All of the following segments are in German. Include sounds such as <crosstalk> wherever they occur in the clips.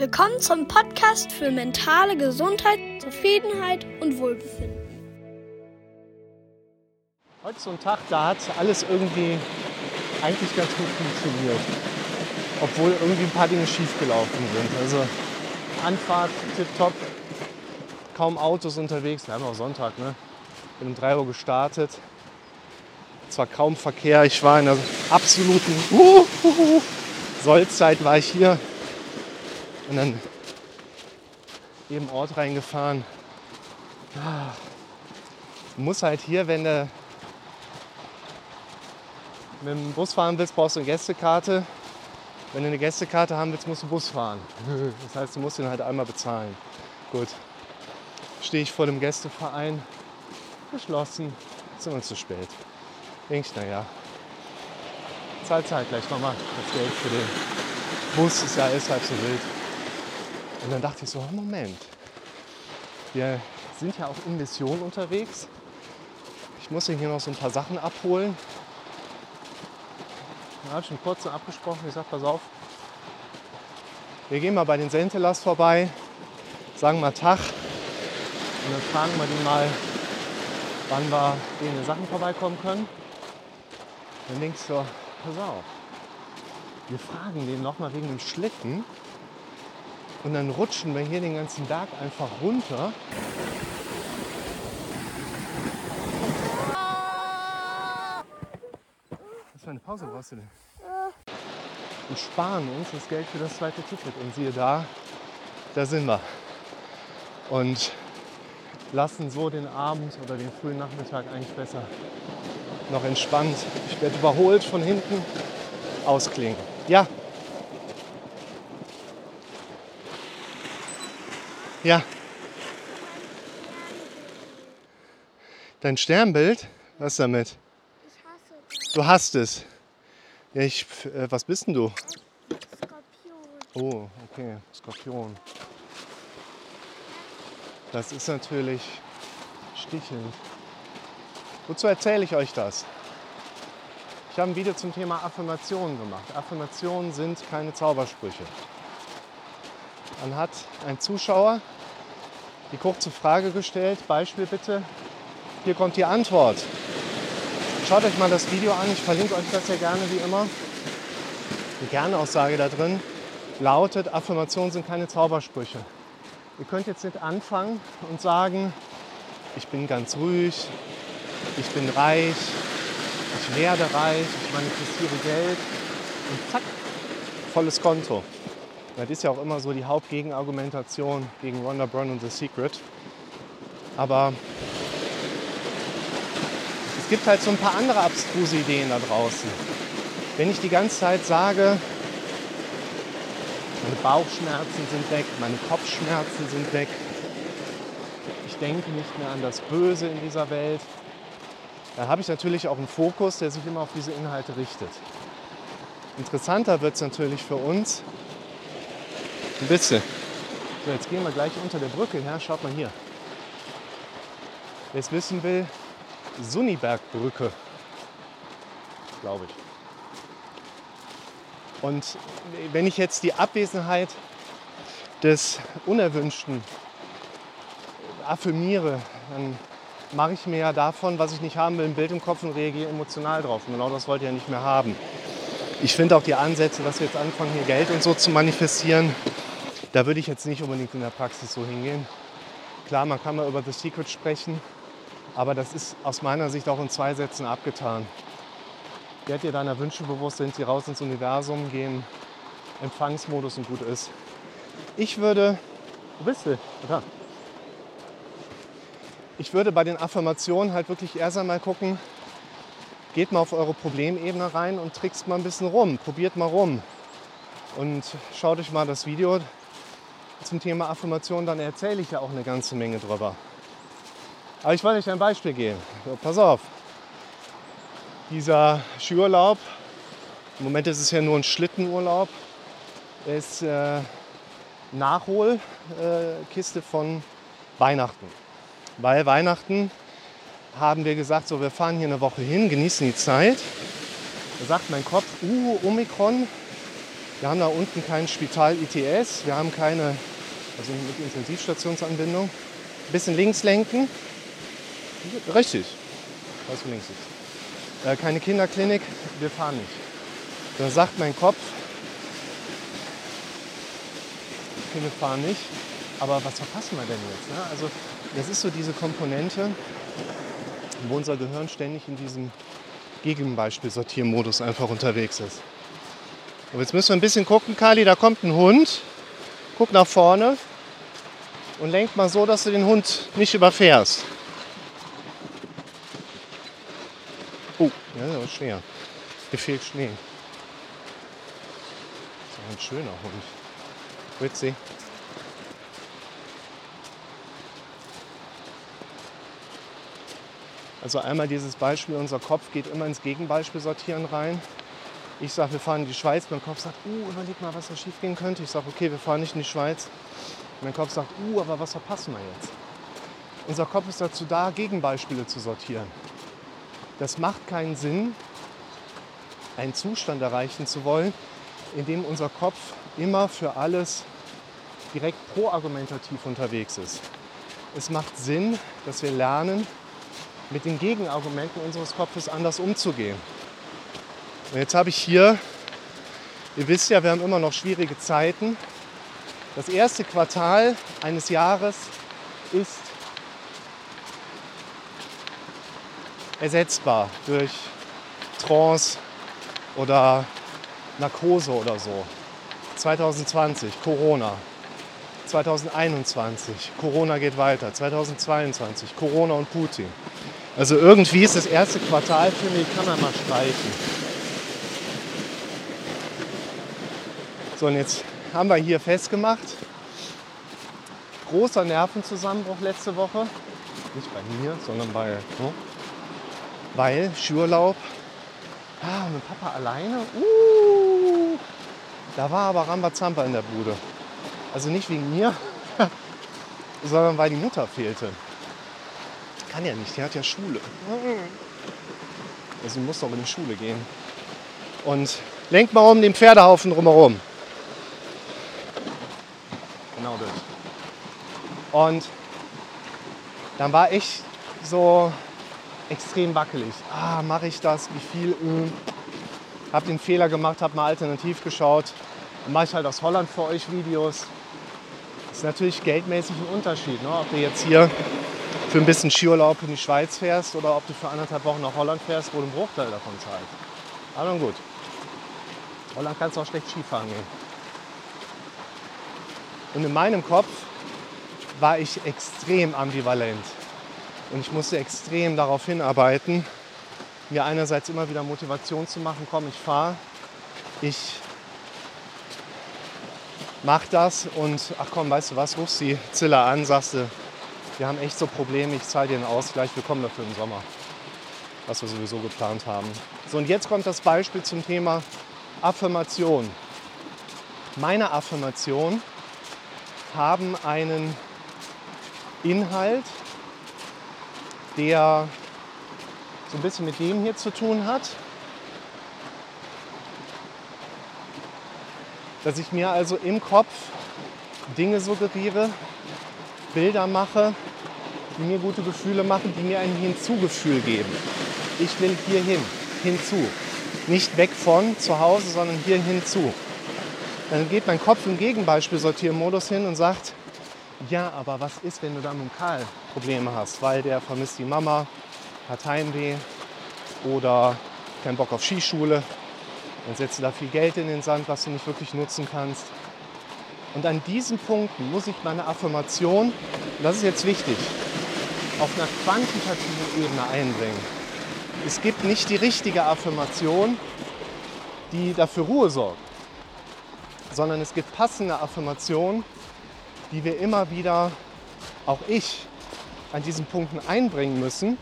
Willkommen zum Podcast für mentale Gesundheit, Zufriedenheit und Wohlbefinden. Heute so ein Tag, da hat alles irgendwie eigentlich ganz gut funktioniert. Obwohl irgendwie ein paar Dinge schiefgelaufen sind. Also Anfahrt tipptopp, kaum Autos unterwegs. Wir haben auch Sonntag, ne? Bin um 3 Uhr gestartet. Zwar kaum Verkehr, ich war in der absoluten uh, uh, uh, Sollzeit war ich hier und dann eben Ort reingefahren. Ah, muss halt hier, wenn du mit dem Bus fahren willst, brauchst du eine Gästekarte. Wenn du eine Gästekarte haben willst, musst du Bus fahren. <laughs> Das heißt, du musst ihn halt einmal bezahlen. Gut. Stehe ich vor dem Gästeverein, geschlossen, sind wir zu spät. Denke ich, naja, zahlt halt gleich nochmal das Geld für den Bus, ist ja alles halb so wild. Und dann dachte ich so, Moment, wir sind ja auch in Mission unterwegs. Ich muss hier noch so ein paar Sachen abholen. Da habe ich schon kurz abgesprochen. Ich sage, pass auf, wir gehen mal bei den Sentelas vorbei, sagen mal Tag und dann fragen wir die mal, wann wir denen Sachen vorbeikommen können. Dann denkst du, pass auf, wir fragen den nochmal wegen dem Schlitten und dann rutschen wir hier den ganzen Berg einfach runter. Was für eine Pause brauchst du denn? Und sparen uns das Geld für das zweite Ticket. Und siehe da, da sind wir. Und lassen so den Abend oder den frühen Nachmittag eigentlich besser noch entspannt. Ich werde überholt von hinten ausklingen. Ja, Ja. Dein Sternbild? Was damit? Ich hasse es. Du hast es. Ja, ich, äh, was bist denn du? Skorpion. Oh, okay, Skorpion. Das ist natürlich stichelnd. Wozu erzähle ich euch das? Ich habe ein Video zum Thema Affirmationen gemacht. Affirmationen sind keine Zaubersprüche. Dann hat ein Zuschauer die kurze Frage gestellt. Beispiel bitte. Hier kommt die Antwort. Schaut euch mal das Video an. Ich verlinke euch das ja gerne wie immer. Die Kernaussage da drin lautet, Affirmationen sind keine Zaubersprüche. Ihr könnt jetzt nicht anfangen und sagen, ich bin ganz ruhig, ich bin reich, ich werde reich, ich manifestiere Geld und zack, volles Konto. Das ist ja auch immer so die Hauptgegenargumentation gegen Rhonda Byrne und The Secret. Aber es gibt halt so ein paar andere abstruse Ideen da draußen. Wenn ich die ganze Zeit sage, meine Bauchschmerzen sind weg, meine Kopfschmerzen sind weg, ich denke nicht mehr an das Böse in dieser Welt, dann habe ich natürlich auch einen Fokus, der sich immer auf diese Inhalte richtet. Interessanter wird es natürlich für uns, ein bisschen. So, jetzt gehen wir gleich unter der Brücke her. Schaut mal hier. Wer es wissen will, Sunnibergbrücke, glaube ich. Und wenn ich jetzt die Abwesenheit des Unerwünschten affirmiere, dann mache ich mir ja davon, was ich nicht haben will, ein Bild im Kopf und reagiere emotional drauf. Und genau das wollt ihr ja nicht mehr haben. Ich finde auch die Ansätze, dass wir jetzt anfangen, hier Geld und so zu manifestieren, da würde ich jetzt nicht unbedingt in der Praxis so hingehen. Klar, man kann mal über The Secret sprechen, aber das ist aus meiner Sicht auch in zwei Sätzen abgetan. Werd dir deiner Wünsche bewusst, sind sie raus ins Universum, gehen Empfangsmodus und gut ist. Ich würde, wo bist du? Da. Ich würde bei den Affirmationen halt wirklich erst einmal gucken, geht mal auf eure Problemebene rein und trickst mal ein bisschen rum, probiert mal rum und schaut euch mal das Video zum Thema Affirmation, dann erzähle ich ja auch eine ganze Menge drüber. Aber ich wollte euch ein Beispiel geben. So, pass auf. Dieser Skiurlaub, im Moment ist es ja nur ein Schlittenurlaub, ist äh, Nachholkiste äh, von Weihnachten. Weil Weihnachten haben wir gesagt, so wir fahren hier eine Woche hin, genießen die Zeit. Da sagt mein Kopf, uh, Omikron, Wir haben da unten kein Spital ITS, wir haben keine, also mit Intensivstationsanbindung. Ein bisschen links lenken. Richtig. Was links ist. Äh, keine Kinderklinik, wir fahren nicht. Da sagt mein Kopf, okay, wir fahren nicht. Aber was verpassen wir denn jetzt? Ne? Also das ist so diese Komponente, wo unser Gehirn ständig in diesem Gegenbeispiel-Sortiermodus einfach unterwegs ist. Und jetzt müssen wir ein bisschen gucken, Kali, da kommt ein Hund. Guck nach vorne und lenk mal so, dass du den Hund nicht überfährst. Oh, ja, das ist schwer. Hier fehlt Schnee. Das ist ein schöner Hund. Ritzi. Also einmal dieses Beispiel, unser Kopf geht immer ins Gegenbeispiel sortieren rein. Ich sage, wir fahren in die Schweiz. Mein Kopf sagt, uh, überleg mal, was da schief gehen könnte. Ich sage, okay, wir fahren nicht in die Schweiz. Mein Kopf sagt, uh, aber was verpassen wir jetzt? Unser Kopf ist dazu da, Gegenbeispiele zu sortieren. Das macht keinen Sinn, einen Zustand erreichen zu wollen, in dem unser Kopf immer für alles direkt proargumentativ unterwegs ist. Es macht Sinn, dass wir lernen, mit den Gegenargumenten unseres Kopfes anders umzugehen. Und jetzt habe ich hier, ihr wisst ja, wir haben immer noch schwierige Zeiten. Das erste Quartal eines Jahres ist ersetzbar durch Trance oder Narkose oder so. 2020, Corona. 2021, Corona geht weiter. 2022, Corona und Putin. Also irgendwie ist das erste Quartal, finde ich, kann man mal streichen. So, und jetzt haben wir hier festgemacht, großer Nervenzusammenbruch letzte Woche. Nicht bei mir, sondern bei, ne? weil Skiurlaub. Ah, mit Papa alleine. Uh, da war aber Rambazamba in der Bude. Also nicht wegen mir, <laughs> sondern weil die Mutter fehlte. Kann ja nicht, die hat ja Schule. Also muss doch in die Schule gehen. Und lenkt mal um den Pferdehaufen drumherum. Genau das. Und dann war ich so extrem wackelig. Ah, mache ich das? Wie viel? Äh. Hab den Fehler gemacht, habe mal alternativ geschaut. Dann mache ich halt aus Holland für euch Videos. Das ist natürlich geldmäßig ein Unterschied, ne? ob du jetzt hier für ein bisschen Skiurlaub in die Schweiz fährst oder ob du für anderthalb Wochen nach Holland fährst, wo du einen Bruchteil davon zahlst. Aber gut. Holland kannst du auch schlecht Skifahren gehen. Und in meinem Kopf war ich extrem ambivalent. Und ich musste extrem darauf hinarbeiten, mir einerseits immer wieder Motivation zu machen, komm, ich fahre, ich mach das und ach komm, weißt du was, rufst die Zilla an, sagst du, wir haben echt so Probleme, ich zahle dir einen Ausgleich, wir kommen dafür im Sommer, was wir sowieso geplant haben. So, und jetzt kommt das Beispiel zum Thema Affirmation. Meine Affirmation haben einen Inhalt, der so ein bisschen mit dem hier zu tun hat. Dass ich mir also im Kopf Dinge suggeriere, Bilder mache, die mir gute Gefühle machen, die mir ein Hinzugefühl geben. Ich will hier hin, hinzu. Nicht weg von zu Hause, sondern hier hinzu. Dann geht mein Kopf im Gegenbeispiel-Sortiermodus hin und sagt, ja, aber was ist, wenn du da mit Karl Probleme hast, weil der vermisst die Mama, hat Heimweh oder keinen Bock auf Skischule, dann setzt du da viel Geld in den Sand, was du nicht wirklich nutzen kannst. Und an diesen Punkten muss ich meine Affirmation, und das ist jetzt wichtig, auf einer quantitativen Ebene einbringen. Es gibt nicht die richtige Affirmation, die dafür Ruhe sorgt sondern es gibt passende Affirmationen, die wir immer wieder, auch ich, an diesen Punkten einbringen müssen,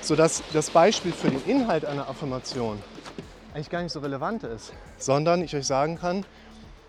sodass das Beispiel für den Inhalt einer Affirmation eigentlich gar nicht so relevant ist, sondern ich euch sagen kann,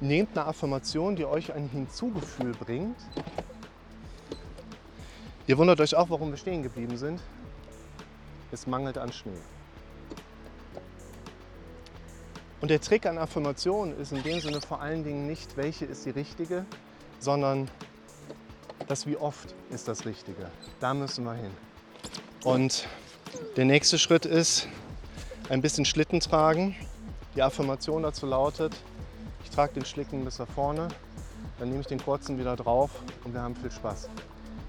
nehmt eine Affirmation, die euch ein Hinzugefühl bringt. Ihr wundert euch auch, warum wir stehen geblieben sind. Es mangelt an Schnee. Und der Trick an Affirmationen ist in dem Sinne vor allen Dingen nicht, welche ist die richtige, sondern das wie oft ist das Richtige. Da müssen wir hin. Und der nächste Schritt ist ein bisschen Schlitten tragen. Die Affirmation dazu lautet, ich trage den Schlitten bis da vorne, dann nehme ich den kurzen wieder drauf und wir haben viel Spaß.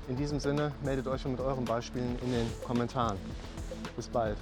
In diesem Sinne meldet euch mit euren Beispielen in den Kommentaren. Bis bald.